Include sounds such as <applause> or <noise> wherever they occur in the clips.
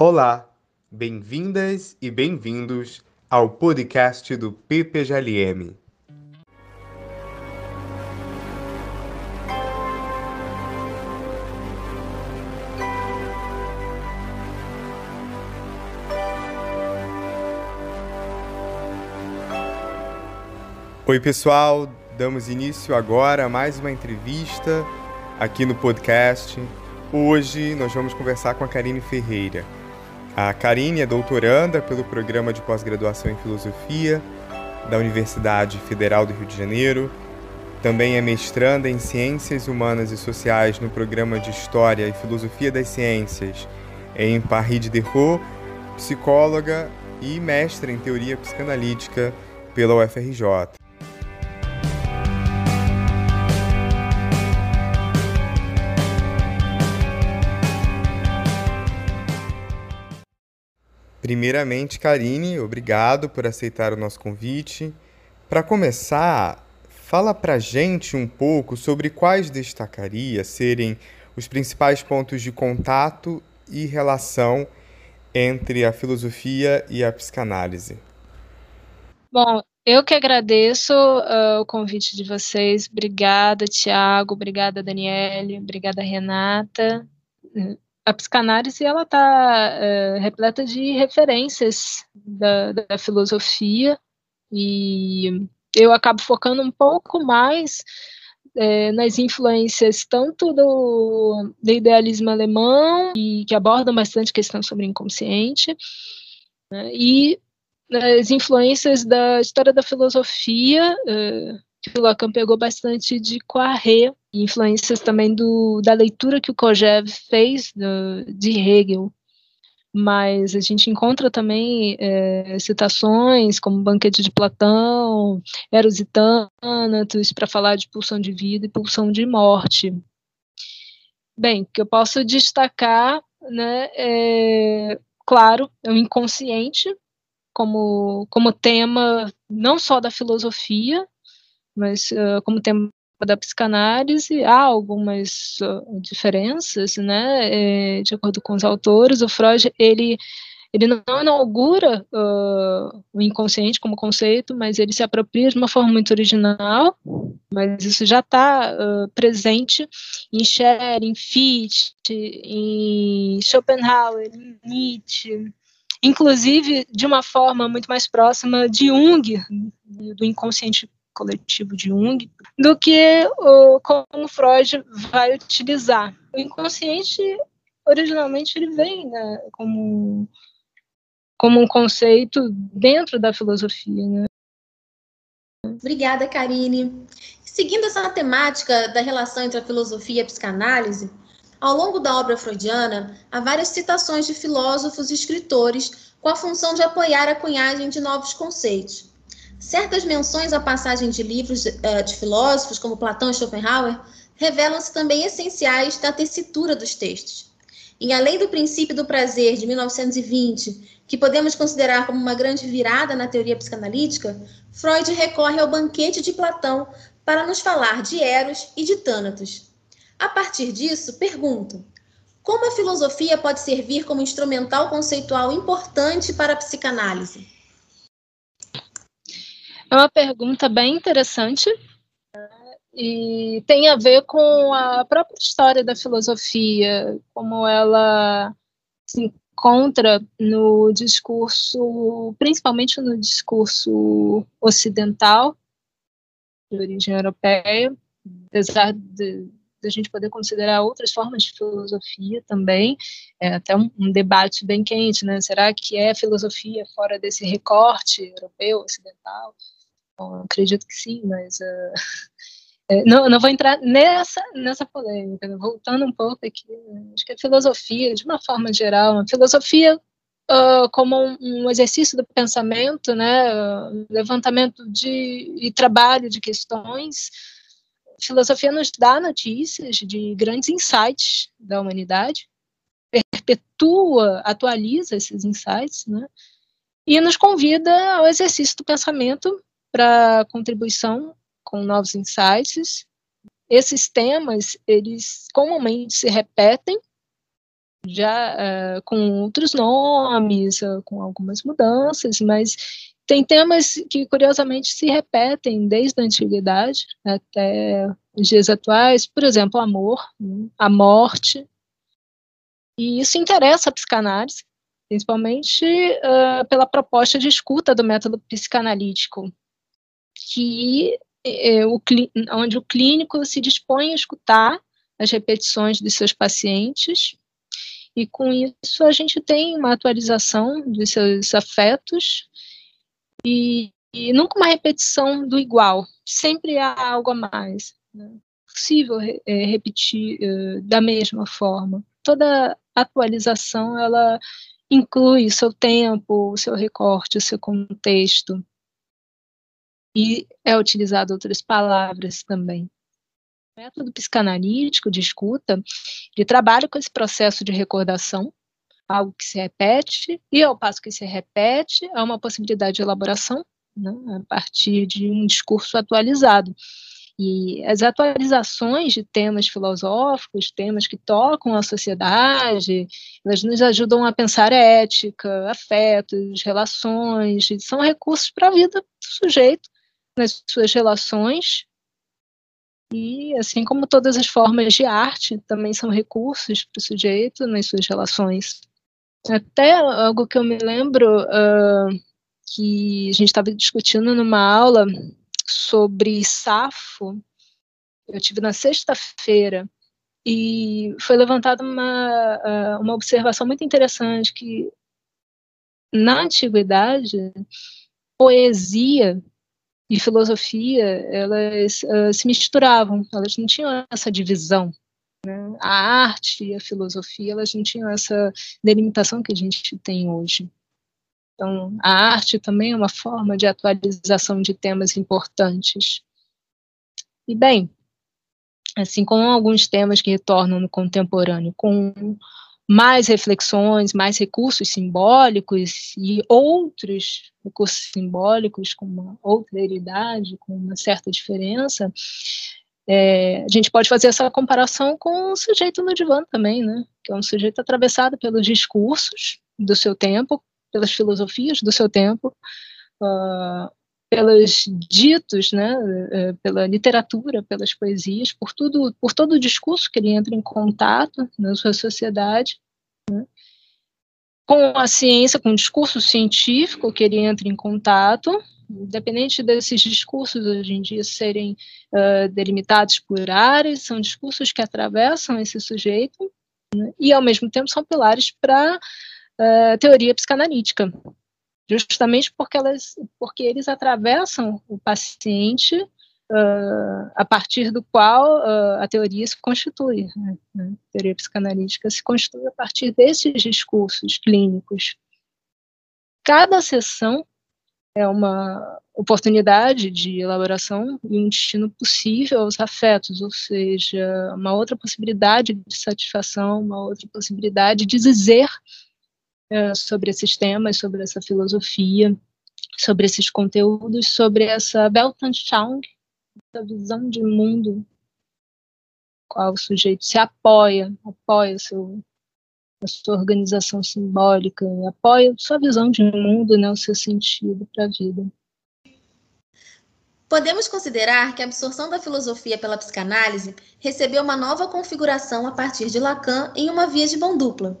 Olá, bem-vindas e bem-vindos ao podcast do PPGLM. Oi, pessoal, damos início agora a mais uma entrevista aqui no podcast. Hoje nós vamos conversar com a Karine Ferreira. A Karine é doutoranda pelo programa de pós-graduação em filosofia da Universidade Federal do Rio de Janeiro. Também é mestranda em Ciências Humanas e Sociais no programa de História e Filosofia das Ciências em Paris de Derrot, psicóloga e mestre em Teoria Psicanalítica pela UFRJ. Primeiramente, Karine, obrigado por aceitar o nosso convite. Para começar, fala para gente um pouco sobre quais destacaria serem os principais pontos de contato e relação entre a filosofia e a psicanálise. Bom, eu que agradeço uh, o convite de vocês. Obrigada, Tiago. Obrigada, Daniele. Obrigada, Renata a psicanálise ela está é, repleta de referências da, da, filosofia e eu acabo focando um pouco mais é, nas influências tanto do, do, idealismo alemão e que abordam bastante questão sobre inconsciente né, e as influências da história da filosofia é, que o Lacan pegou bastante de Poiré, influências também do, da leitura que o Kojève fez do, de Hegel. Mas a gente encontra também é, citações como Banquete de Platão, Eros e Tânatos, para falar de pulsão de vida e pulsão de morte. Bem, que eu posso destacar, né, é, claro, é o inconsciente como, como tema não só da filosofia, mas uh, como tema da psicanálise há algumas uh, diferenças, né, é, de acordo com os autores, o Freud, ele ele não inaugura uh, o inconsciente como conceito, mas ele se apropria de uma forma muito original, mas isso já está uh, presente em Scher, em Fichte, em Schopenhauer, em Nietzsche, inclusive de uma forma muito mais próxima de Jung, do inconsciente coletivo de Jung, do que o, como Freud vai utilizar. O inconsciente, originalmente, ele vem né, como, como um conceito dentro da filosofia. Né? Obrigada, Karine. Seguindo essa temática da relação entre a filosofia e a psicanálise, ao longo da obra freudiana, há várias citações de filósofos e escritores com a função de apoiar a cunhagem de novos conceitos. Certas menções à passagem de livros de, uh, de filósofos, como Platão e Schopenhauer, revelam-se também essenciais da tessitura dos textos. E além do princípio do prazer de 1920, que podemos considerar como uma grande virada na teoria psicanalítica, Freud recorre ao banquete de Platão para nos falar de Eros e de Tânatos. A partir disso, pergunto: como a filosofia pode servir como instrumental conceitual importante para a psicanálise? É uma pergunta bem interessante e tem a ver com a própria história da filosofia, como ela se encontra no discurso, principalmente no discurso ocidental, de origem europeia, apesar de, de a gente poder considerar outras formas de filosofia também, é até um, um, debate bem quente, né? Será que é filosofia fora desse recorte europeu, ocidental? Bom, acredito que sim, mas uh, <laughs> não, não vou entrar nessa, nessa polêmica. Né? Voltando um pouco aqui, né? acho que a filosofia, de uma forma geral, a filosofia uh, como um, exercício do pensamento, né, uh, levantamento de, e trabalho de questões, a filosofia nos dá notícias de grandes insights da humanidade, perpetua, atualiza esses insights, né, e nos convida ao exercício do pensamento para contribuição com novos insights. Esses temas, eles comumente se repetem já uh, com outros nomes, uh, com algumas mudanças, mas tem temas que curiosamente se repetem desde a antiguidade até os dias atuais, por exemplo, amor, né, a morte, e isso interessa a psicanálise, principalmente uh, pela proposta de escuta do método psicanalítico, que é, o, onde o clínico se dispõe a escutar as repetições de seus pacientes e com isso a gente tem uma atualização dos seus afetos e, e nunca uma repetição do igual, sempre há algo a mais. Né? É possível é, repetir uh, da mesma forma. Toda atualização ela inclui o seu tempo, o seu recorte, o seu contexto. E é utilizado outras palavras também. O método psicanalítico de escuta, ele trabalha com esse processo de recordação, algo que se repete, e ao passo que se repete, há uma possibilidade de elaboração né, a partir de um discurso atualizado. E as atualizações de temas filosóficos, temas que tocam a sociedade, elas nos ajudam a pensar ética, afetos, relações, são recursos para a vida do sujeito nas suas relações. E assim como todas as formas de arte também são recursos para o sujeito nas suas relações. Até algo que eu me lembro uh, que a gente estava discutindo numa aula sobre Safo, eu tive na sexta-feira, e foi levantada uma, ah, uma observação muito interessante que na antiguidade poesia e filosofia elas uh, se misturavam, elas não tinham essa divisão. Né? A arte e a filosofia elas não tinham essa delimitação que a gente tem hoje. Então, a arte também é uma forma de atualização de temas importantes. E, bem, assim como alguns temas que retornam no contemporâneo, com mais reflexões, mais recursos simbólicos e outros recursos simbólicos com uma outra idade, com uma certa diferença, é, a gente pode fazer essa comparação com o sujeito no divã também, né? Que é um sujeito atravessado pelos discursos do seu tempo, pelas filosofias do seu tempo, uh, pelos ditos, né, uh, pela literatura, pelas poesias, por tudo, por todo o discurso que ele entra em contato na sua sociedade, né, com a ciência, com o discurso científico que ele entra em contato, independente desses discursos hoje em dia serem uh, delimitados por áreas, são discursos que atravessam esse sujeito né, e, ao mesmo tempo, são pilares para uh, teoria psicanalítica, justamente porque, elas, porque eles atravessam o paciente uh, a partir do qual uh, a teoria se constitui. Né? A teoria psicanalítica se constitui a partir desses discursos clínicos. Cada sessão é uma oportunidade de elaboração e um destino possível aos afetos, ou seja, uma outra possibilidade de satisfação, uma outra possibilidade de dizer é, sobre esses temas, sobre essa filosofia, sobre esses conteúdos, sobre essa Weltanschauung, essa visão de mundo qual o sujeito se apoia, apoia seu, a sua organização simbólica, apoia sua visão de mundo, né, o seu sentido para a vida. Podemos considerar que a absorção da filosofia pela psicanálise recebeu uma nova configuração a partir de Lacan em uma via de mão dupla.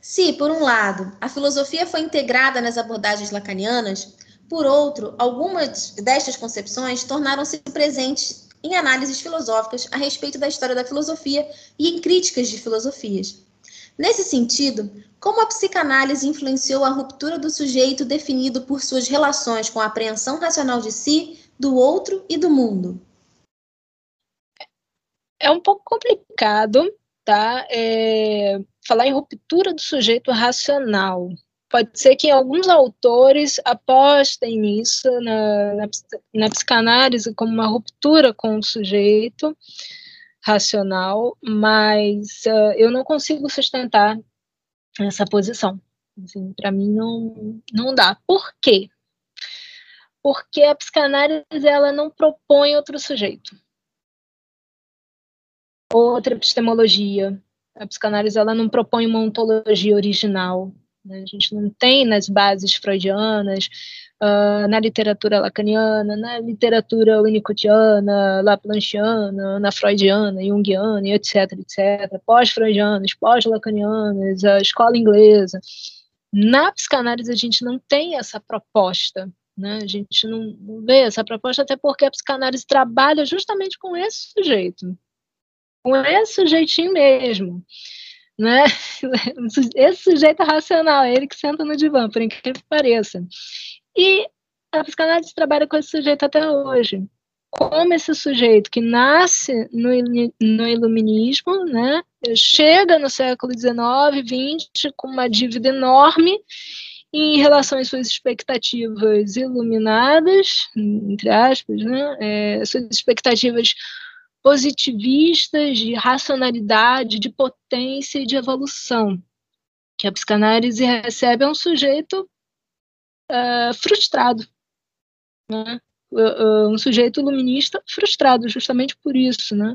Se, por um lado, a filosofia foi integrada nas abordagens lacanianas, por outro, algumas destas concepções tornaram-se presentes em análises filosóficas a respeito da história da filosofia e em críticas de filosofias. Nesse sentido, como a psicanálise influenciou a ruptura do sujeito definido por suas relações com a apreensão racional de si, do outro e do mundo? É um pouco complicado, tá? É, falar em ruptura do sujeito racional. Pode ser que alguns autores apostem nisso na, na, na psicanálise como uma ruptura com o sujeito racional, mas uh, eu não consigo sustentar essa posição. Assim, Para mim não, não dá. Por quê? Porque a psicanálise ela não propõe outro sujeito, outra epistemologia, A psicanálise ela não propõe uma ontologia original. Né? A gente não tem nas bases freudianas, uh, na literatura lacaniana, na literatura winnicottiana, laplanchiana, na freudiana, junguiana, etc, etc, pós-freudianas, pós-lacanianas, a escola inglesa. Na psicanálise a gente não tem essa proposta, né? A gente não, vê essa proposta até porque a psicanálise trabalha justamente com esse sujeito, com esse sujeitinho mesmo, né? <laughs> Esse sujeito racional, ele que senta no divã, por incrível que pareça. E a psicanálise trabalha com esse sujeito até hoje. Como esse sujeito que nasce no, no iluminismo, né, chega no século XIX, XX, com uma dívida enorme em relação às suas expectativas iluminadas, entre aspas, né, é, suas expectativas positivistas de racionalidade, de potência e de evolução. Que a psicanálise recebe é um sujeito uh, frustrado. Né? Uh, um sujeito iluminista frustrado, justamente por isso. Né?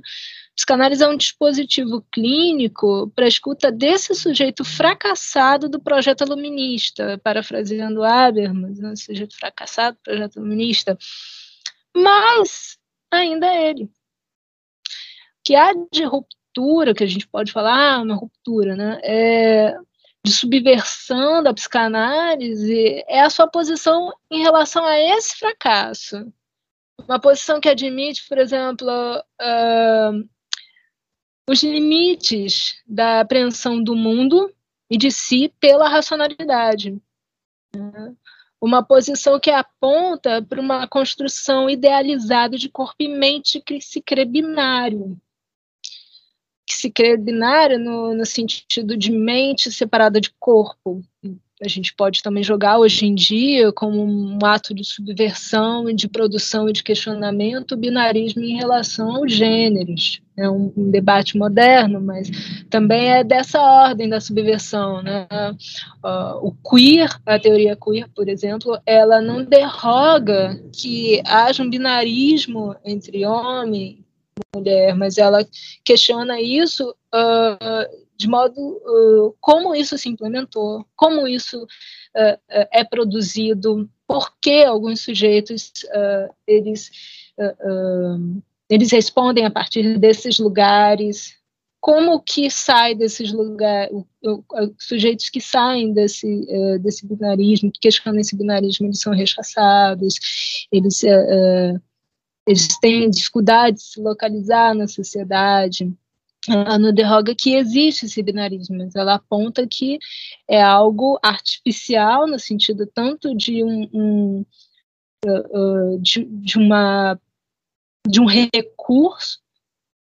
Psicanálise é um dispositivo clínico para a escuta desse sujeito fracassado do projeto iluminista, parafraseando Habermas, né? sujeito fracassado do projeto iluminista, mas ainda é ele. Que há de ruptura, que a gente pode falar, ah, uma ruptura, né? É, de subversão da psicanálise é a sua posição em relação a esse fracasso. Uma posição que admite, por exemplo, uh, os limites da apreensão do mundo e de si pela racionalidade. Né? Uma posição que aponta para uma construção idealizada de corpo e mente que se crê binário, que se crê binária no, no sentido de mente separada de corpo. A gente pode também jogar hoje em dia como um ato de subversão de produção e de questionamento o binarismo em relação aos gêneros. É um, um, debate moderno, mas também é dessa ordem da subversão. Né? Uh, o queer, a teoria queer, por exemplo, ela não derroga que haja um binarismo entre homem mulher, mas ela questiona isso uh, de modo uh, como isso se implementou, como isso uh, é produzido, por que alguns sujeitos eles eles respondem a partir desses lugares, como que sai desses lugares, sujeitos que saem desse, desse binarismo, que questionam esse binarismo, eles são rechaçados, eles eles têm dificuldade de se localizar na sociedade. Ela não derroga que existe esse binarismo, mas ela aponta que é algo artificial no sentido tanto de um, um uh, de, de, uma de um recurso,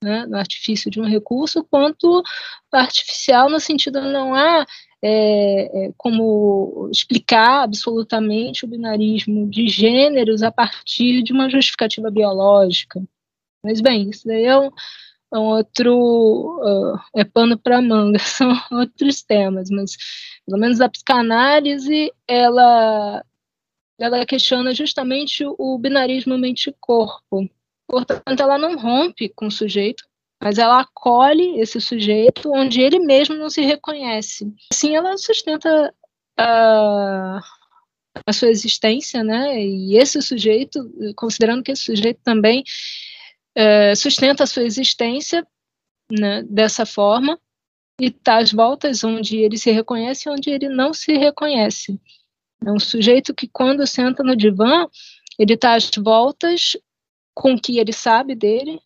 né, no artifício de um recurso, quanto artificial no sentido não há é, é, como explicar absolutamente o binarismo de gêneros a partir de uma justificativa biológica. Mas, bem, isso daí é um, é um outro. Uh, é pano para manga, <laughs> são outros temas, mas, pelo menos, a psicanálise, ela, ela questiona justamente o binarismo mente-corpo. Portanto, ela não rompe com o sujeito, mas ela acolhe esse sujeito onde ele mesmo não se reconhece. Assim, ela sustenta a, a sua existência, né? E esse sujeito, considerando que esse sujeito também é, sustenta a sua existência né, dessa forma, e está às voltas onde ele se reconhece e onde ele não se reconhece. É um sujeito que, quando senta no divã, ele está às voltas com o que ele sabe dele,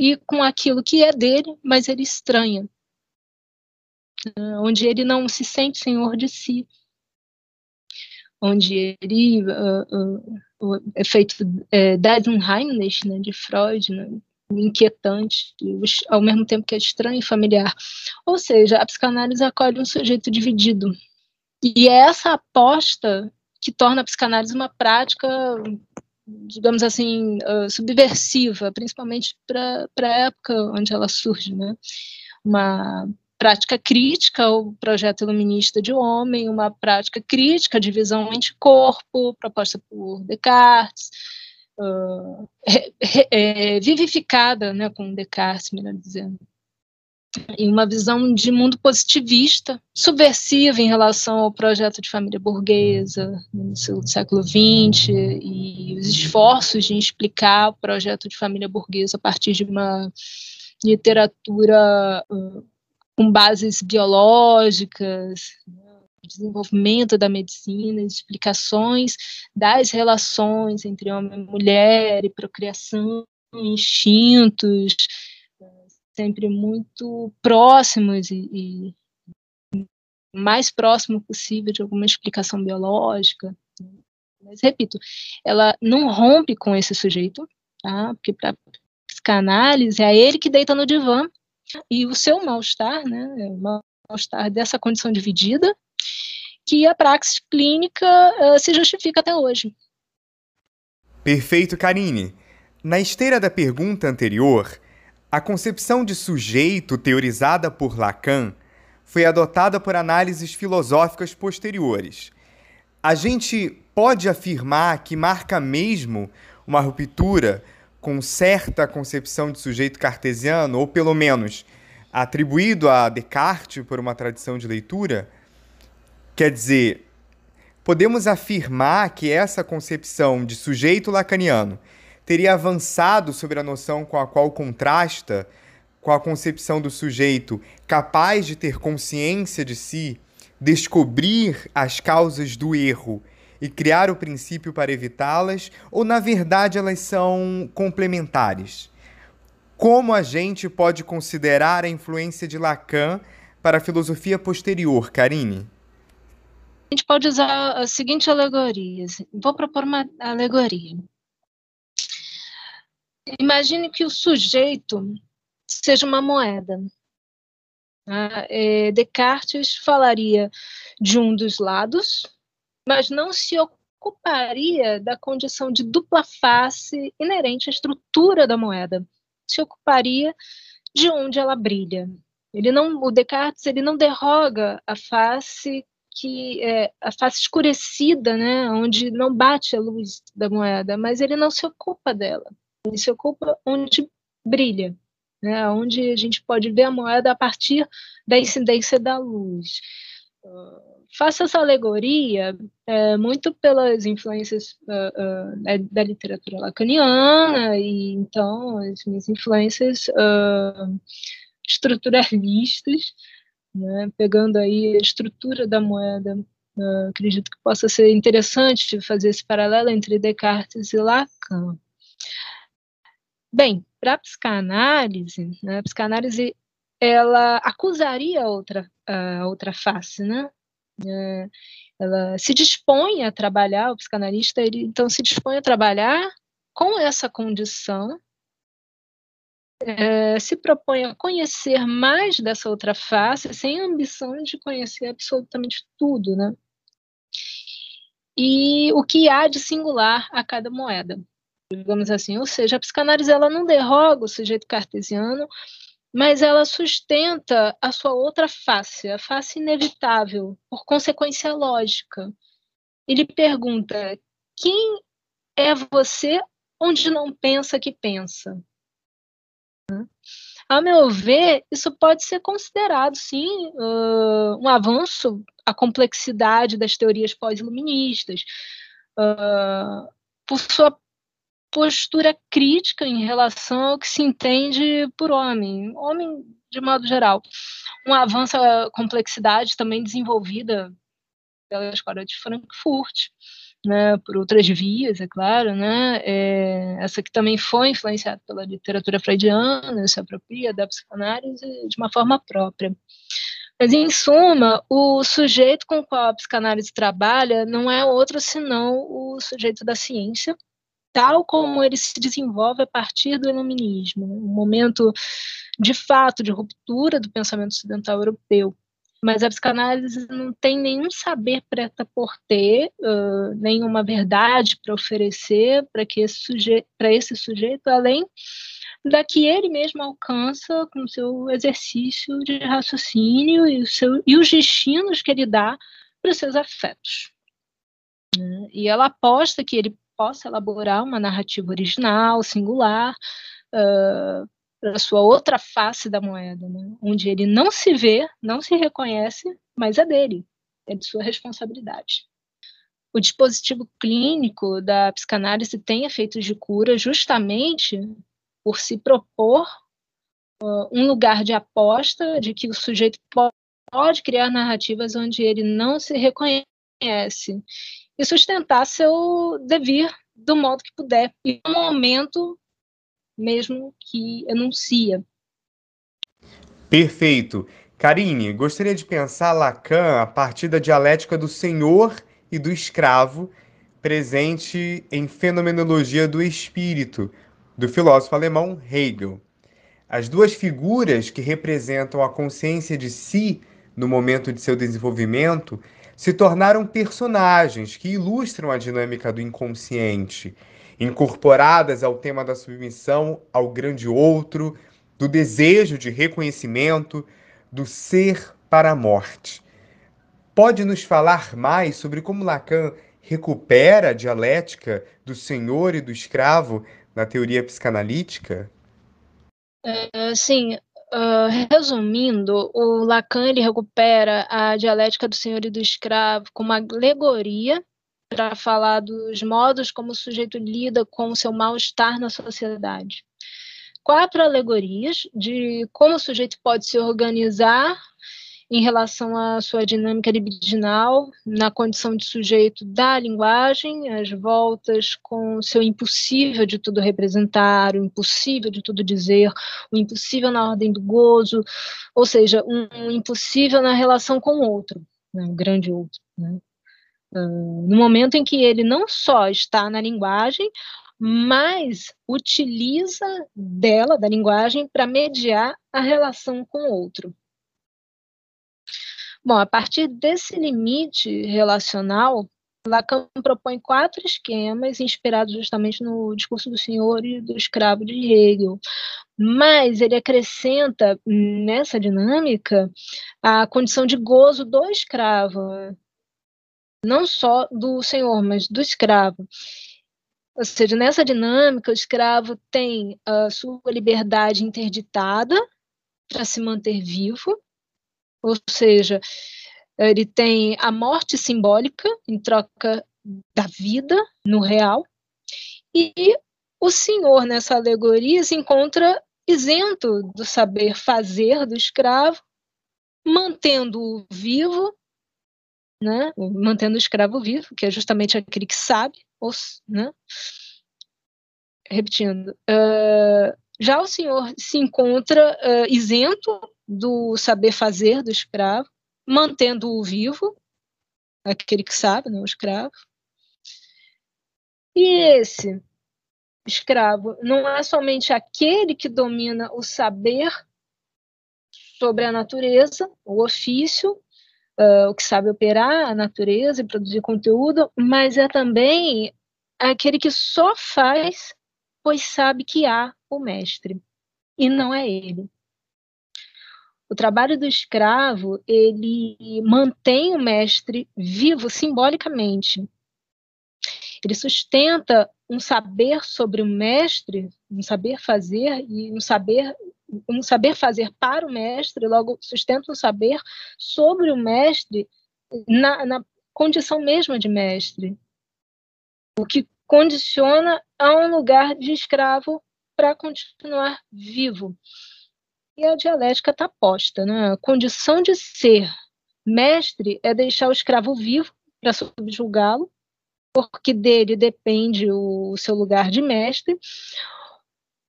e com aquilo que é dele, mas ele estranha, onde ele não se sente senhor de si, onde ele uh, uh, é feito é, Dasenheimlich, né, de Freud, né, inquietante, ao mesmo tempo que é estranho e familiar. Ou seja, a psicanálise acolhe um sujeito dividido. E é essa aposta que torna a psicanálise uma prática digamos assim, uh, subversiva, principalmente para a época onde ela surge, né? Uma prática crítica ao projeto iluminista de homem, uma prática crítica divisão mente-corpo, proposta por Descartes, uh, re, re, é, vivificada né, com Descartes, melhor dizendo. E uma visão de mundo positivista, subversiva em relação ao projeto de família burguesa no século XX e os esforços de explicar o projeto de família burguesa a partir de uma literatura com bases biológicas, desenvolvimento da medicina, explicações das relações entre homem e mulher e procriação, instintos, sempre muito próximos e, e mais próximo possível de alguma explicação biológica. Mas, repito, ela não rompe com esse sujeito, tá? porque para psicanálise é ele que deita no divã e o seu mal-estar, né, o mal-estar dessa condição dividida, que a praxis clínica uh, se justifica até hoje. Perfeito, Karine. Na esteira da pergunta anterior, a concepção de sujeito teorizada por Lacan foi adotada por análises filosóficas posteriores. A gente pode afirmar que marca mesmo uma ruptura com certa concepção de sujeito cartesiano, ou pelo menos atribuído a Descartes por uma tradição de leitura? Quer dizer, podemos afirmar que essa concepção de sujeito lacaniano teria avançado sobre a noção com a qual contrasta com a concepção do sujeito capaz de ter consciência de si, descobrir as causas do erro e criar o princípio para evitá-las, ou na verdade elas são complementares? Como a gente pode considerar a influência de Lacan para a filosofia posterior, Karine? A gente pode usar a seguinte alegoria. Vou propor uma alegoria. Imagine que o sujeito seja uma moeda. Ah, é, Descartes falaria de um dos lados, mas não se ocuparia da condição de dupla face inerente à estrutura da moeda. Se ocuparia de onde ela brilha. Ele não, o Descartes ele não derroga a face que é a face escurecida, né, onde não bate a luz da moeda, mas ele não se ocupa dela. Se ocupa onde brilha, né? onde a gente pode ver a moeda a partir da incidência da luz. Uh, faço essa alegoria é, muito pelas influências uh, uh, da, da, literatura lacaniana, e então as minhas influências estruturalistas, né? pegando aí a estrutura da moeda. acredito que possa ser interessante fazer esse paralelo entre Descartes e Lacan. Bem, para a psicanálise, né, a psicanálise ela acusaria a outra, a outra face, né? É, ela se dispõe a trabalhar, o psicanalista, ele então se dispõe a trabalhar com essa condição, é, se propõe a conhecer mais dessa outra face, sem ambição de conhecer absolutamente tudo, né? E o que há de singular a cada moeda digamos assim. Ou seja, a psicanálise ela não derroga o sujeito cartesiano, mas ela sustenta a sua outra face, a face inevitável, por consequência lógica. Ele pergunta: quem é você onde não pensa que pensa? A meu ver, isso pode ser considerado, sim, uh, um avanço à complexidade das teorias pós-iluministas, uh, por sua postura crítica em relação ao que se entende por homem, homem de modo geral. Um avanço à complexidade também desenvolvida pela escola de Frankfurt, né, por outras vias, é claro, né, é, essa que também foi influenciada pela literatura freudiana, se apropria da psicanálise de uma forma própria. Mas, em suma, o sujeito com o qual a psicanálise trabalha não é outro senão o sujeito da ciência, tal como ele se desenvolve a partir do iluminismo, um momento de fato de ruptura do pensamento ocidental europeu. Mas a psicanálise não tem nenhum saber preta por ter, uh, nenhuma verdade para oferecer para esse sujeito, para esse sujeito, além da que ele mesmo alcança com seu exercício de raciocínio e, seu, e os destinos que ele dá para os seus afetos. Né? E ela aposta que ele possa elaborar uma narrativa original, singular, uh, para sua outra face da moeda, né? onde ele não se vê, não se reconhece, mas é dele, é de sua responsabilidade. O dispositivo clínico da psicanálise tem efeitos de cura justamente por se propor uh, um lugar de aposta de que o sujeito pode criar narrativas onde ele não se reconhece e sustentar seu devir do modo que puder, e no momento mesmo que enuncia. Perfeito. Karine, gostaria de pensar Lacan a partir da dialética do senhor e do escravo, presente em Fenomenologia do Espírito, do filósofo alemão Hegel. As duas figuras que representam a consciência de si no momento de seu desenvolvimento se tornaram personagens que ilustram a dinâmica do inconsciente, incorporadas ao tema da submissão ao grande outro, do desejo de reconhecimento, do ser para a morte. Pode nos falar mais sobre como Lacan recupera a dialética do senhor e do escravo na teoria psicanalítica? Uh, sim, uh, resumindo, o Lacan ele recupera a dialética do senhor e do escravo como uma alegoria para falar dos modos como o sujeito lida com o seu mal-estar na sociedade. Quatro alegorias de como o sujeito pode se organizar em relação à sua dinâmica libidinal, na condição de sujeito da linguagem, as voltas com o seu impossível de tudo representar, o impossível de tudo dizer, o impossível na ordem do gozo, ou seja, um, impossível na relação com o outro, né, o grande outro. Né? Uh, no momento em que ele não só está na linguagem, mas utiliza dela, da linguagem, para mediar a relação com o outro. Bom, a partir desse limite relacional, Lacan propõe quatro esquemas inspirados justamente no discurso do senhor e do escravo de Hegel. Mas ele acrescenta nessa dinâmica a condição de gozo do escravo, não só do senhor, mas do escravo. Ou seja, nessa dinâmica, o escravo tem a sua liberdade interditada para se manter vivo, ou seja, ele tem a morte simbólica em troca da vida no real, e o senhor nessa alegoria se encontra isento do saber fazer do escravo, mantendo-o vivo, né? mantendo o escravo vivo, que é justamente aquele que sabe, ou, né? repetindo, uh, já o senhor se encontra uh, isento do saber fazer do escravo, mantendo-o vivo, aquele que sabe, né, o escravo. E esse escravo não é somente aquele que domina o saber sobre a natureza, o ofício, uh, o que sabe operar a natureza e produzir conteúdo, mas é também aquele que só faz pois sabe que há o mestre e não é ele. O trabalho do escravo, ele mantém o mestre vivo simbolicamente. Ele sustenta um saber sobre o mestre, um saber fazer e um saber um saber fazer para o mestre, logo sustenta um saber sobre o mestre na, na condição mesma de mestre. O que condiciona a um lugar de escravo para continuar vivo e a dialética está posta. Né? A condição de ser mestre é deixar o escravo vivo para subjugá-lo, porque dele depende o, o seu lugar de mestre.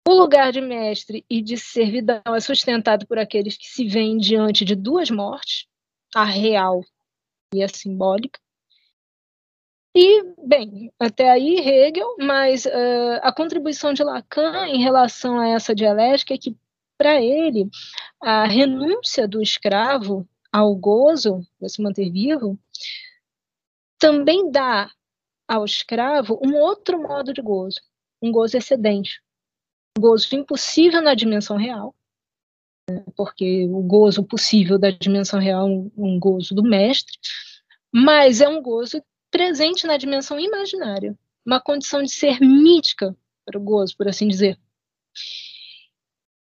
O lugar de mestre e de servidão é sustentado por aqueles que se veem diante de duas mortes, a real e a simbólica. E, bem, até aí Hegel, mas uh, a contribuição de Lacan em relação a essa dialética é que para ele, a renúncia do escravo ao gozo, de se manter vivo, também dá ao escravo um outro modo de gozo, um gozo excedente, um gozo impossível na dimensão real, né, porque o gozo possível da dimensão real é um, um gozo do mestre, mas é um gozo presente na dimensão imaginária, uma condição de ser mítica para o gozo, por assim dizer.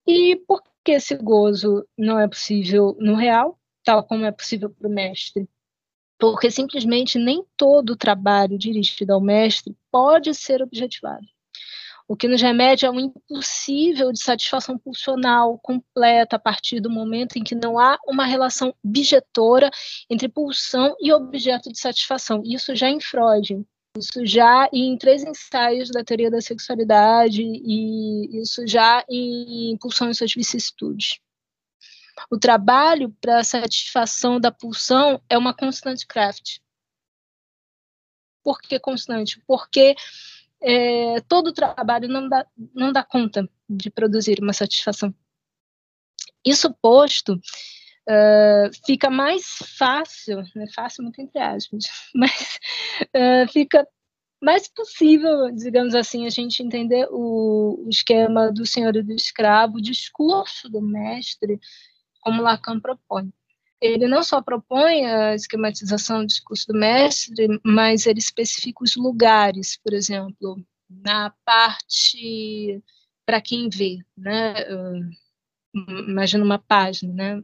E por que esse gozo não é possível no real, tal como é possível para o mestre? Porque simplesmente nem todo trabalho dirigido ao mestre pode ser objetivado. O que nos remete a um impossível de satisfação pulsional completa a partir do momento em que não há uma relação bijetora entre pulsão e objeto de satisfação. Isso já em Freud, isso já em três ensaios da teoria da sexualidade e isso já em Pulsão e suas vicissitudes. O trabalho para a satisfação da pulsão é uma constante craft. Por que constante? Porque é, todo o trabalho não dá, não dá conta de produzir uma satisfação. Isso posto, uh, fica mais fácil, né, fácil muito entre aspas, <laughs> mas uh, fica mais possível, digamos assim, a gente entender o, o esquema do senhor e do escravo, o discurso do mestre, como Lacan propõe ele não só propõe a esquematização do discurso do mestre, mas ele especifica os lugares, por exemplo, na parte para quem vê, né? Imagina uma página, né?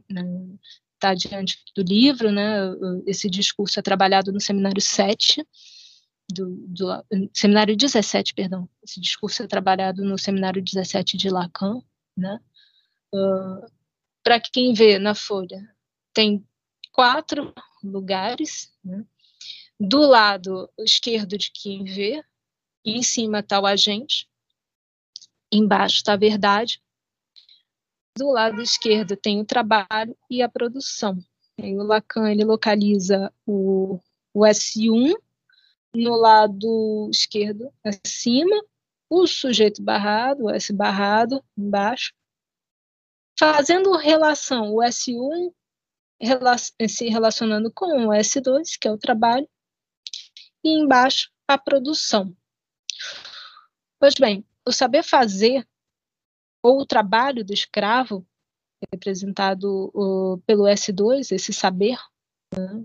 Está diante do livro, né? Esse discurso é trabalhado no seminário 7, do, do, seminário 17, perdão. Esse discurso é trabalhado no seminário 17 de Lacan, né? Uh, para quem vê na folha, tem quatro lugares. Né? Do lado esquerdo de quem vê, em cima está o agente, embaixo está a verdade. Do lado esquerdo tem o trabalho e a produção. E o Lacan ele localiza o, o S1 no lado esquerdo acima, o sujeito barrado, o S barrado embaixo, fazendo relação o S1 se relacionando com o S2, que é o trabalho, e embaixo a produção. Pois bem, o saber fazer, ou o trabalho do escravo, representado uh, pelo S2, esse saber, né,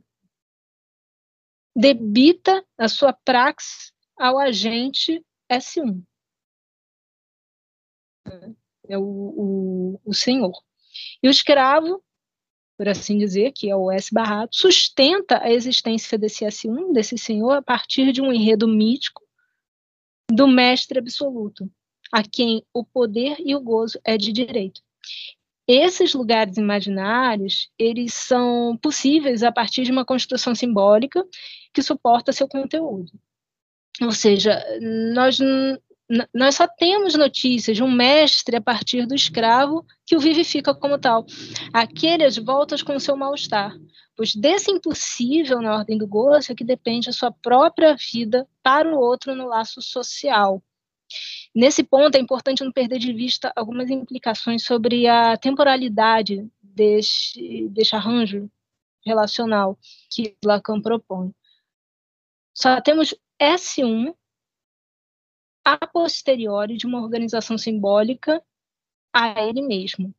debita a sua praxe ao agente S1. É o, o, o senhor. E o escravo por assim dizer, que é o S barrado, sustenta a existência desse S1, desse senhor, a partir de um enredo mítico do mestre absoluto, a quem o poder e o gozo é de direito. Esses lugares imaginários, eles são possíveis a partir de uma construção simbólica que suporta seu conteúdo. Ou seja, nós nós só temos notícias de um mestre a partir do escravo que o vivifica como tal. Aquele as voltas com o seu mal-estar, pois desse impossível na ordem do gozo é que depende a sua própria vida para o outro no laço social. Nesse ponto, é importante não perder de vista algumas implicações sobre a temporalidade deste, deste arranjo relacional que Lacan propõe. Só temos S1 a posteriori de uma organização simbólica a ele mesmo.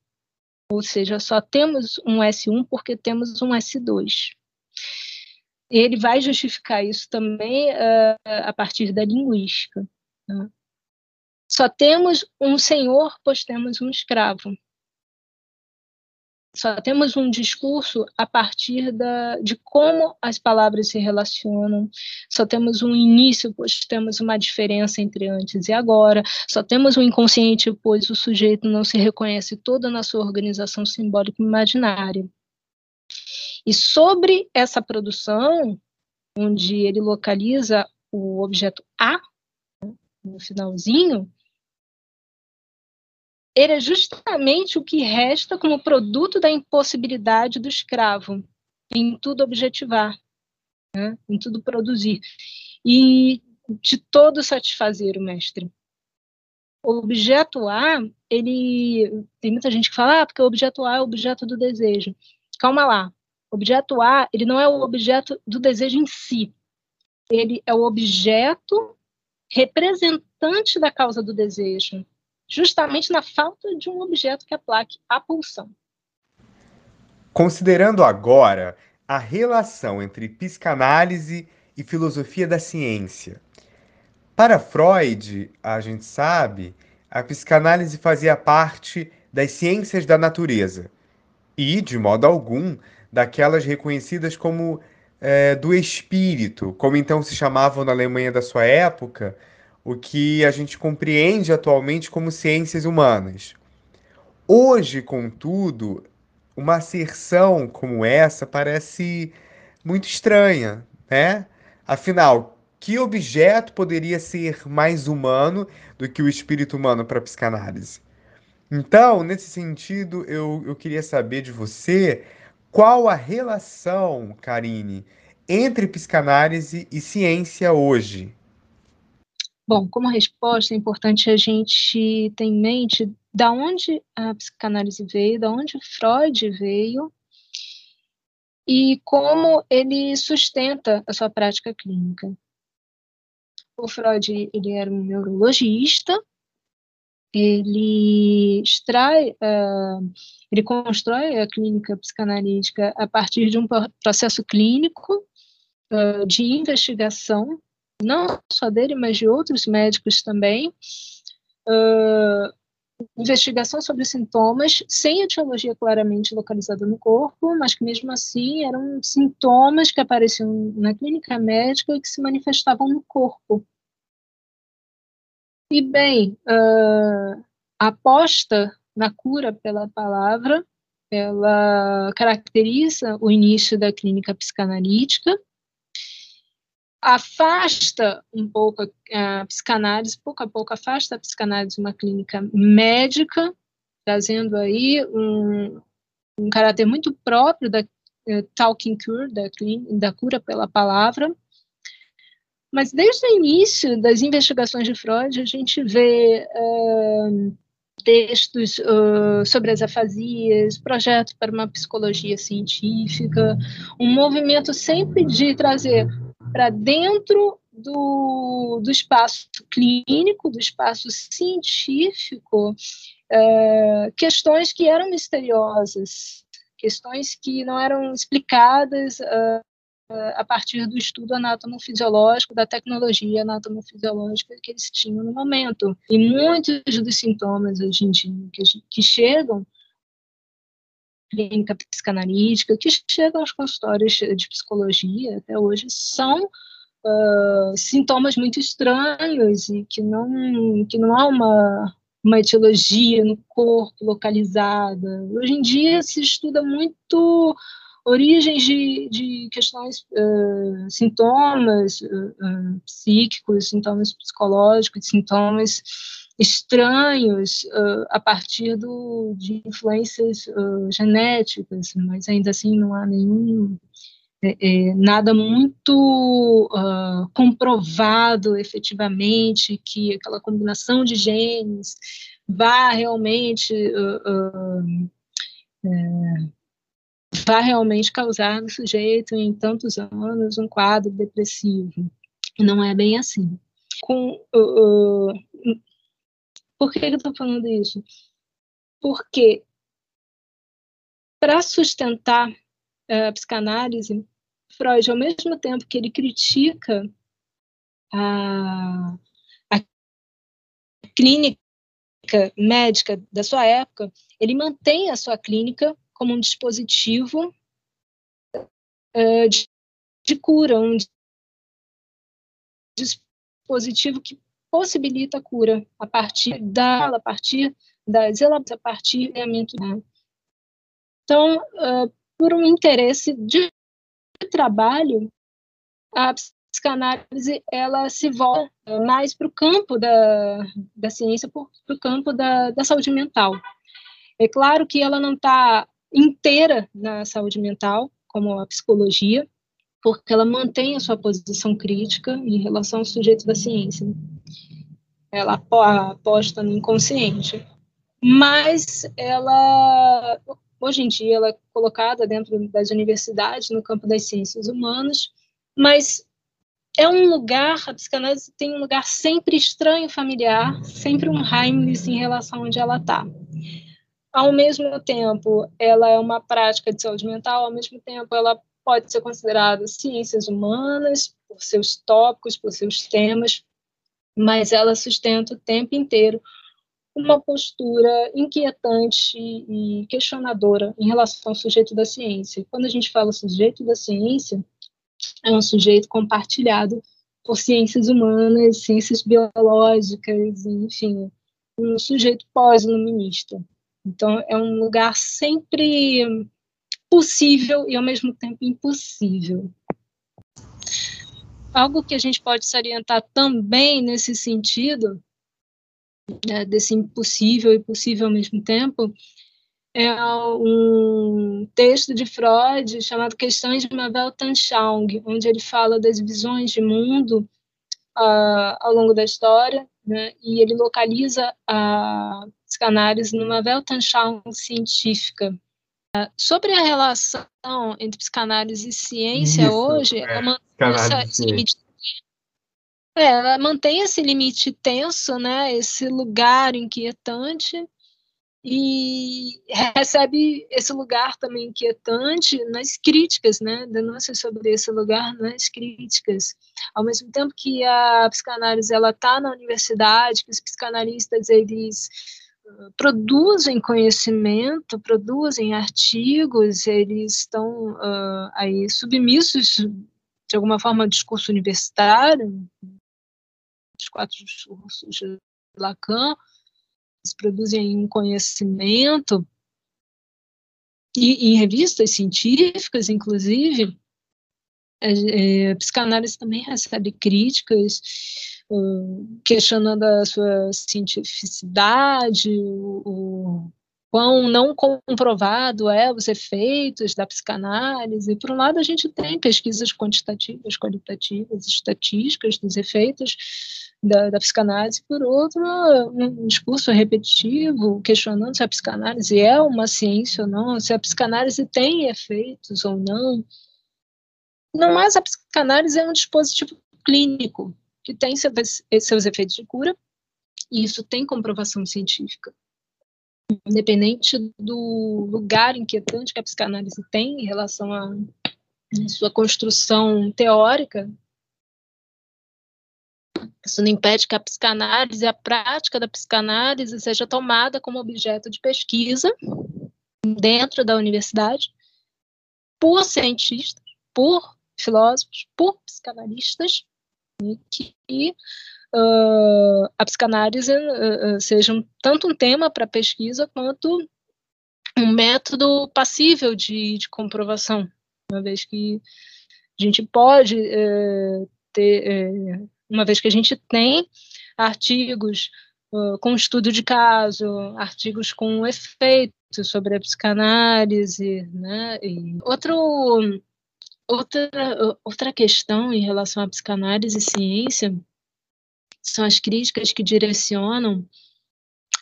Ou seja, só temos um S1 porque temos um S2. Ele vai justificar isso também uh, a partir da linguística. Né? Só temos um senhor, pois temos um escravo. Só temos um discurso a partir da, de como as palavras se relacionam, só temos um início, pois temos uma diferença entre antes e agora, só temos um inconsciente, pois o sujeito não se reconhece toda na sua organização simbólica imaginária. E sobre essa produção, onde ele localiza o objeto A, no finalzinho, ele é justamente o que resta como produto da impossibilidade do escravo em tudo objetivar, né? em tudo produzir, e de todo satisfazer o mestre. O objeto A, ele tem muita gente que fala, ah, porque o objeto A é o objeto do desejo. Calma lá. O objeto A, ele não é o objeto do desejo em si. Ele é o objeto representante da causa do desejo justamente na falta de um objeto que aplaque a pulsão. Considerando agora a relação entre psicanálise e filosofia da ciência. Para Freud, a gente sabe, a psicanálise fazia parte das ciências da natureza e, de modo algum, daquelas reconhecidas como é, do espírito, como então se chamavam na Alemanha da sua época, o que a gente compreende atualmente como ciências humanas. Hoje, contudo, uma asserção como essa parece muito estranha, né? Afinal, que objeto poderia ser mais humano do que o espírito humano para a psicanálise? Então, nesse sentido, eu, eu queria saber de você qual a relação, Karine, entre psicanálise e ciência hoje? Bom, como resposta, é importante a gente ter em mente da onde a psicanálise veio, da onde Freud veio e como ele sustenta a sua prática clínica. O Freud ele era um neurologista, ele extrai, uh, ele constrói a clínica psicanalítica a partir de um processo clínico uh, de investigação, não só dele, mas de outros médicos também, uh, investigação sobre sintomas, sem etiologia claramente localizada no corpo, mas que mesmo assim eram sintomas que apareciam na clínica médica e que se manifestavam no corpo. E bem, uh, a aposta na cura pela palavra, ela caracteriza o início da clínica psicanalítica, afasta um pouco a psicanálise, pouco a pouco afasta a psicanálise uma clínica médica, trazendo aí um, um caráter muito próprio da uh, talking cure, da, da cura pela palavra, mas desde o início das investigações de Freud, a gente vê uh, textos uh, sobre as afasias, projeto para uma psicologia científica, um movimento sempre de trazer para dentro do, do espaço clínico, do espaço científico, uh, questões que eram misteriosas, questões que não eram explicadas uh, a partir do estudo anatomofisiológico, da tecnologia anatomofisiológica que eles tinham no momento. E muitos dos sintomas hoje em dia que, que chegam clínica psicanalítica, que chegam aos consultórios de psicologia até hoje, são uh, sintomas muito estranhos e que não, que não há uma, uma etiologia no corpo localizada. Hoje em dia se estuda muito origens de, de questões, uh, sintomas uh, psíquicos, sintomas psicológicos, sintomas estranhos uh, a partir do, de influências genéticas, mas ainda assim não há nenhum é, é, nada muito comprovado efetivamente que aquela combinação de genes vá realmente é, vai realmente causar no sujeito, em tantos anos, um quadro depressivo. Não é bem assim. Com, uh, uh, por que eu estou falando isso? Porque para sustentar a psicanálise, Freud, ao mesmo tempo que ele critica a, a clínica médica da sua época, ele mantém a sua clínica como um dispositivo uh, de, de, cura, um dispositivo que possibilita a cura a partir da, a partir das a partir do né? Então, uh, por um interesse de trabalho, a psicanálise ela se volta mais para o campo da, da ciência, para o campo da, da saúde mental. É claro que ela não está inteira na saúde mental, como a psicologia, porque ela mantém a sua posição crítica em relação aos sujeitos da ciência. Ela aposta no inconsciente. Mas ela, hoje em dia, ela é colocada dentro das universidades, no campo das ciências humanas, mas é um lugar, a psicanálise tem um lugar sempre estranho, familiar, sempre um Heimlich em relação a onde ela está ao mesmo tempo, ela é uma prática de saúde mental, ao mesmo tempo, ela pode ser considerada ciências humanas, por seus tópicos, por seus temas, mas ela sustenta o tempo inteiro uma postura inquietante e questionadora em relação ao sujeito da ciência. Quando a gente fala sujeito da ciência, é um sujeito compartilhado por ciências humanas, ciências biológicas, enfim, um sujeito pós-iluminista. Então, é um lugar sempre possível e, ao mesmo tempo, impossível. Algo que a gente pode salientar também nesse sentido, né, desse impossível e possível ao mesmo tempo, é um texto de Freud chamado Questões de Mabel Tanchang, onde ele fala das visões de mundo uh, ao longo da história, né, e ele localiza a psicanálise numa Weltanschauung científica. Uh, sobre a relação entre psicanálise e ciência Isso, hoje, é, ela, esse limite, é, ela mantém esse limite tenso, né, esse lugar inquietante, e recebe esse lugar também inquietante nas críticas, né, denúncias sobre esse lugar nas críticas. Ao mesmo tempo que a psicanálise ela está na universidade, que os psicanalistas eles uh, produzem conhecimento, produzem artigos, eles estão uh, aí submissos de alguma forma ao discurso universitário, os quatro discursos de Lacan, produzem um conhecimento, e em revistas científicas, inclusive, é, é, a psicanálise também recebe críticas uh, questionando a sua cientificidade, o, o, quão não comprovado é os efeitos da psicanálise. Por um lado, a gente tem pesquisas quantitativas, qualitativas, estatísticas dos efeitos da, da, psicanálise, por outro, um discurso repetitivo, questionando se a psicanálise é uma ciência ou não, se a psicanálise tem efeitos ou não. Não mais a psicanálise é um dispositivo clínico que tem seus efeitos de cura, e isso tem comprovação científica. Independente do lugar inquietante que a psicanálise tem em relação à sua construção teórica, isso não impede que a psicanálise, a prática da psicanálise, seja tomada como objeto de pesquisa dentro da universidade por cientistas, por filósofos, por psicanalistas, que uh, a psicanálise uh, seja um, tanto um tema para pesquisa quanto um método passível de, de, comprovação, uma vez que a gente pode uh, ter uma vez que a gente tem artigos com estudo de caso, artigos com efeito sobre a psicanálise, né? E outro, outra, outra questão em relação à psicanálise e ciência são as críticas que direcionam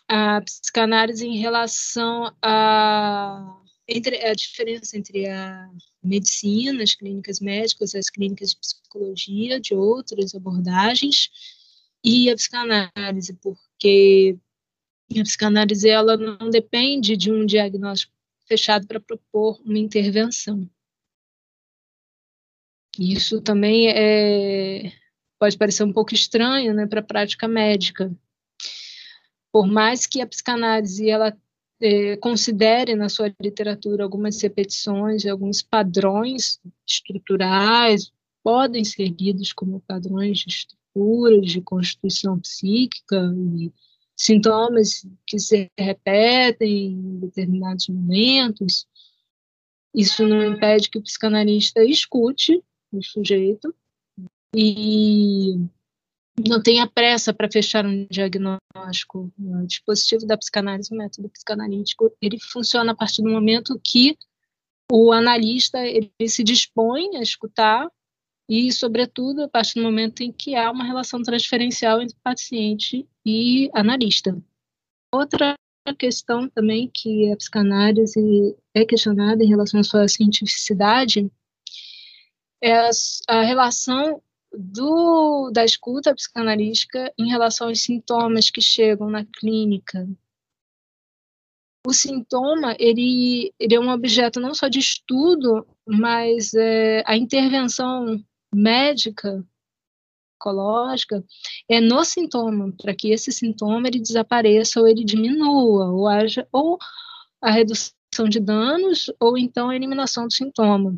a psicanálise em relação a entre a diferença entre a medicina, as clínicas médicas, as clínicas de psicologia, de outras abordagens, e a psicanálise, porque a psicanálise ela não depende de um diagnóstico fechado para propor uma intervenção. Isso também é, pode parecer um pouco estranho né, para a prática médica. Por mais que a psicanálise ela é, considere na sua literatura algumas repetições, alguns padrões estruturais, podem ser lidos como padrões de estruturas, de constituição psíquica e sintomas que se repetem em determinados momentos. Isso não impede que o psicanalista escute o sujeito e não tenha pressa para fechar um diagnóstico. O dispositivo da psicanálise, o método psicanalítico, ele funciona a partir do momento que o analista ele se dispõe a escutar e, sobretudo, a partir do momento em que há uma relação transferencial entre paciente e analista. Outra questão também que a psicanálise é questionada em relação à sua cientificidade é a relação do, da escuta psicanalítica em relação aos sintomas que chegam na clínica. O sintoma, ele, ele é um objeto não só de estudo, mas é, a intervenção médica farmacológica é no sintoma, para que esse sintoma ele desapareça ou ele diminua, ou haja ou a redução de danos, ou então a eliminação do sintoma.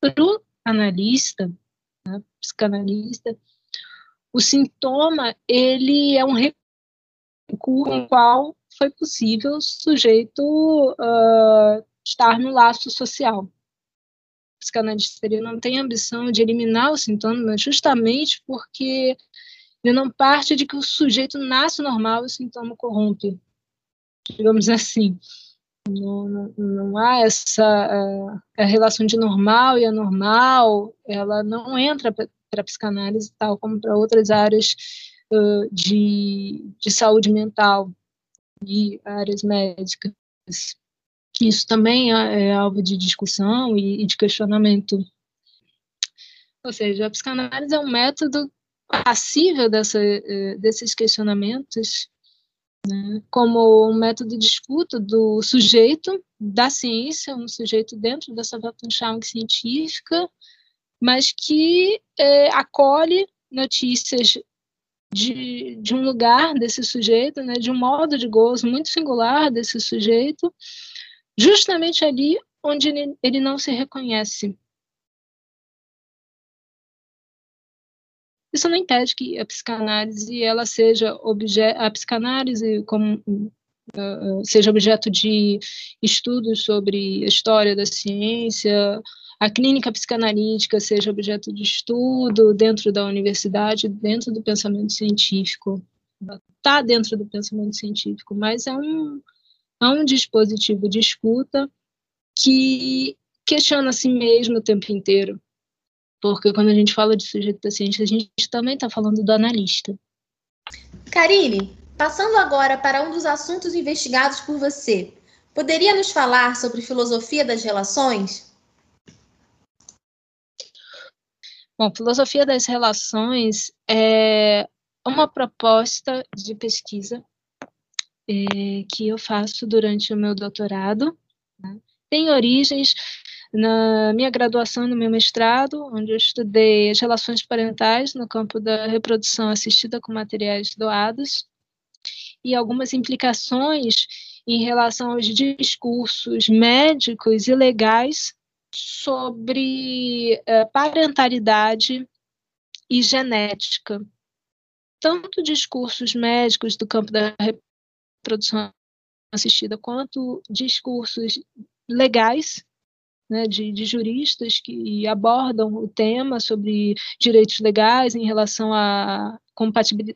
Para o analista, né, psicanalista, o sintoma ele é um recurso o qual foi possível o sujeito uh, estar no laço social. O psicanalista ele não tem ambição de eliminar o sintoma, justamente porque ele não parte de que o sujeito nasce normal e o sintoma corrompe, digamos assim. Não, não, há essa uh, a relação de normal e anormal, ela não entra para a psicanálise, tal como para outras áreas uh, de, de saúde mental e áreas médicas. Isso também é, é alvo de discussão e, e de questionamento. Ou seja, a psicanálise é um método passível dessa, eh, desses questionamentos, né, como um método de escuta do sujeito da ciência, um sujeito dentro dessa Weltanschauung científica, mas que é, acolhe notícias de, de um lugar desse sujeito, né, de um modo de gozo muito singular desse sujeito, justamente ali onde ele, ele não se reconhece. Isso não impede que a psicanálise ela seja objeto, a psicanálise como uh, seja objeto de estudos sobre a história da ciência, a clínica psicanalítica seja objeto de estudo dentro da universidade, dentro do pensamento científico. Está dentro do pensamento científico, mas é um, é um dispositivo de escuta que questiona a si mesmo o tempo inteiro. Porque quando a gente fala de sujeito ciência, a gente também está falando do analista. Karine, passando agora para um dos assuntos investigados por você, poderia nos falar sobre filosofia das relações? Bom, filosofia das relações é uma proposta de pesquisa é, que eu faço durante o meu doutorado. Né? Tem origens na minha graduação e no meu mestrado, onde eu estudei as relações parentais no campo da reprodução assistida com materiais doados e algumas implicações em relação aos discursos médicos e legais sobre uh, parentalidade e genética. Tanto discursos médicos do campo da reprodução assistida, quanto discursos legais, né, de, de, juristas que abordam o tema sobre direitos legais em relação a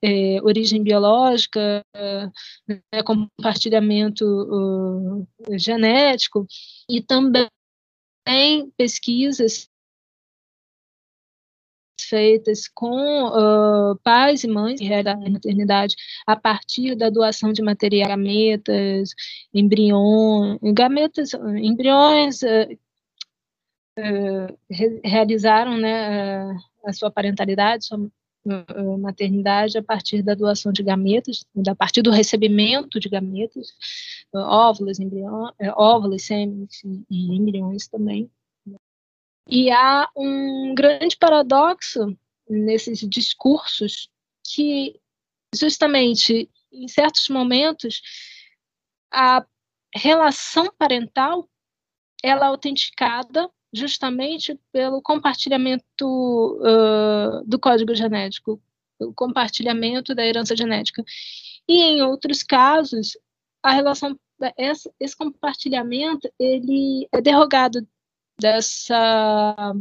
é, origem biológica, é, compartilhamento uh, genético, e também pesquisas feitas com uh, pais e mães que realizam a maternidade a partir da doação de material, gametas, embriões, gametas, embriões uh, re realizaram né, a sua parentalidade, sua maternidade a partir da doação de gametas, a partir do recebimento de gametas, óvulos, embriões, óvulos, sêmenes e embriões também. E há um grande paradoxo nesses discursos que, justamente, em certos momentos, a relação parental ela é autenticada justamente pelo compartilhamento uh, do código genético, o compartilhamento da herança genética. E em outros casos, a relação esse, compartilhamento ele é derrogado dessa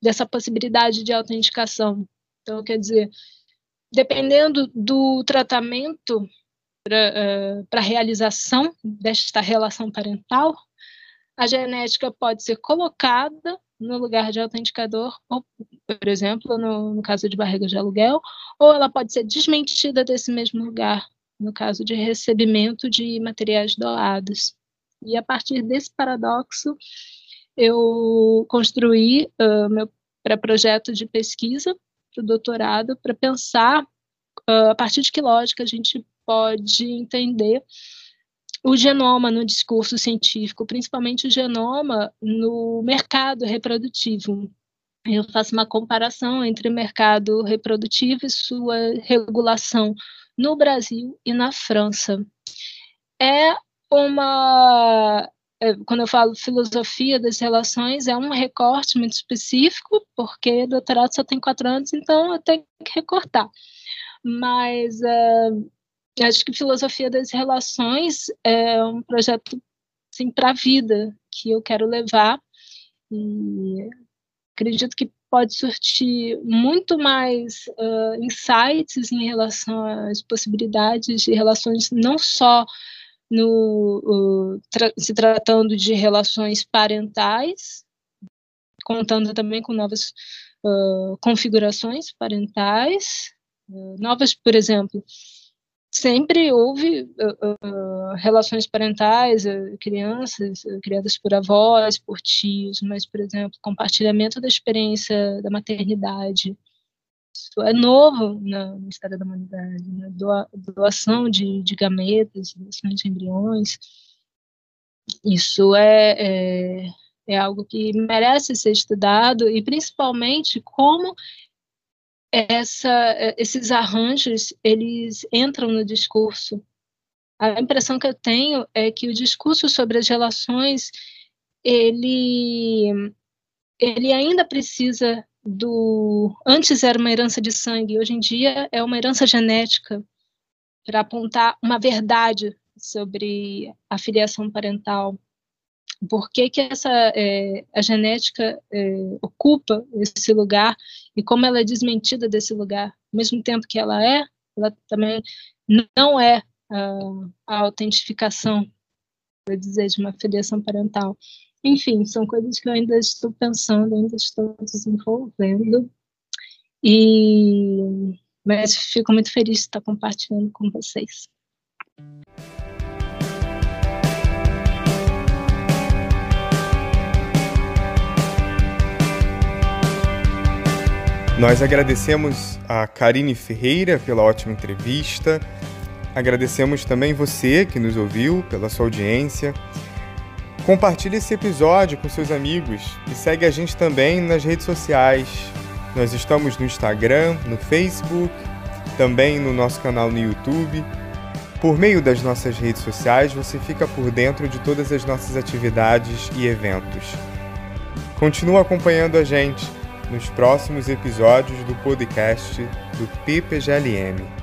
dessa possibilidade de autenticação. Então, quer dizer, dependendo do tratamento para uh, realização desta relação parental, a genética pode ser colocada no lugar de autenticador, ou, por exemplo, no, no, caso de barriga de aluguel, ou ela pode ser desmentida desse mesmo lugar, no caso de recebimento de materiais doados. E a partir desse paradoxo, eu construí uh, meu pré-projeto de pesquisa para o doutorado para pensar uh, a partir de que lógica a gente pode entender o genoma no discurso científico, principalmente o genoma no mercado reprodutivo. eu faço uma comparação entre o mercado reprodutivo e sua regulação no Brasil e na França. É uma é, quando eu falo filosofia das relações, é um recorte muito específico, porque doutorado só tem quatro anos, então eu tenho que recortar. Mas uh, acho que filosofia das relações é um projeto assim, para a vida que eu quero levar. E acredito que pode surtir muito mais uh, insights em relação às possibilidades de relações não só no, uh, tra se tratando de relações parentais, contando também com novas uh, configurações parentais, novas, por exemplo, sempre houve relações parentais, crianças criadas por avós, por tios, mas, por exemplo, compartilhamento da experiência da maternidade, isso é novo na, na história da humanidade, né? Doa, doação de, de gametas, doação de embriões, isso é, é, é algo que merece ser estudado e principalmente como essa, esses arranjos eles entram no discurso. A impressão que eu tenho é que o discurso sobre as relações ele ele ainda precisa do. Antes era uma herança de sangue, hoje em dia é uma herança genética para apontar uma verdade sobre a filiação parental. Por que, que essa, é, a genética é, ocupa esse lugar e como ela é desmentida desse lugar? Ao mesmo tempo que ela é, ela também não é a, a autentificação, vou dizer, de uma filiação parental. Enfim, são coisas que eu ainda estou pensando, ainda estou desenvolvendo. E mas fico muito feliz de estar compartilhando com vocês. Nós agradecemos a Karine Ferreira pela ótima entrevista. Agradecemos também você que nos ouviu pela sua audiência. Compartilhe esse episódio com seus amigos e segue a gente também nas redes sociais. Nós estamos no Instagram, no Facebook, também no nosso canal no YouTube. Por meio das nossas redes sociais, você fica por dentro de todas as nossas atividades e eventos. Continua acompanhando a gente nos próximos episódios do podcast do PPGLM.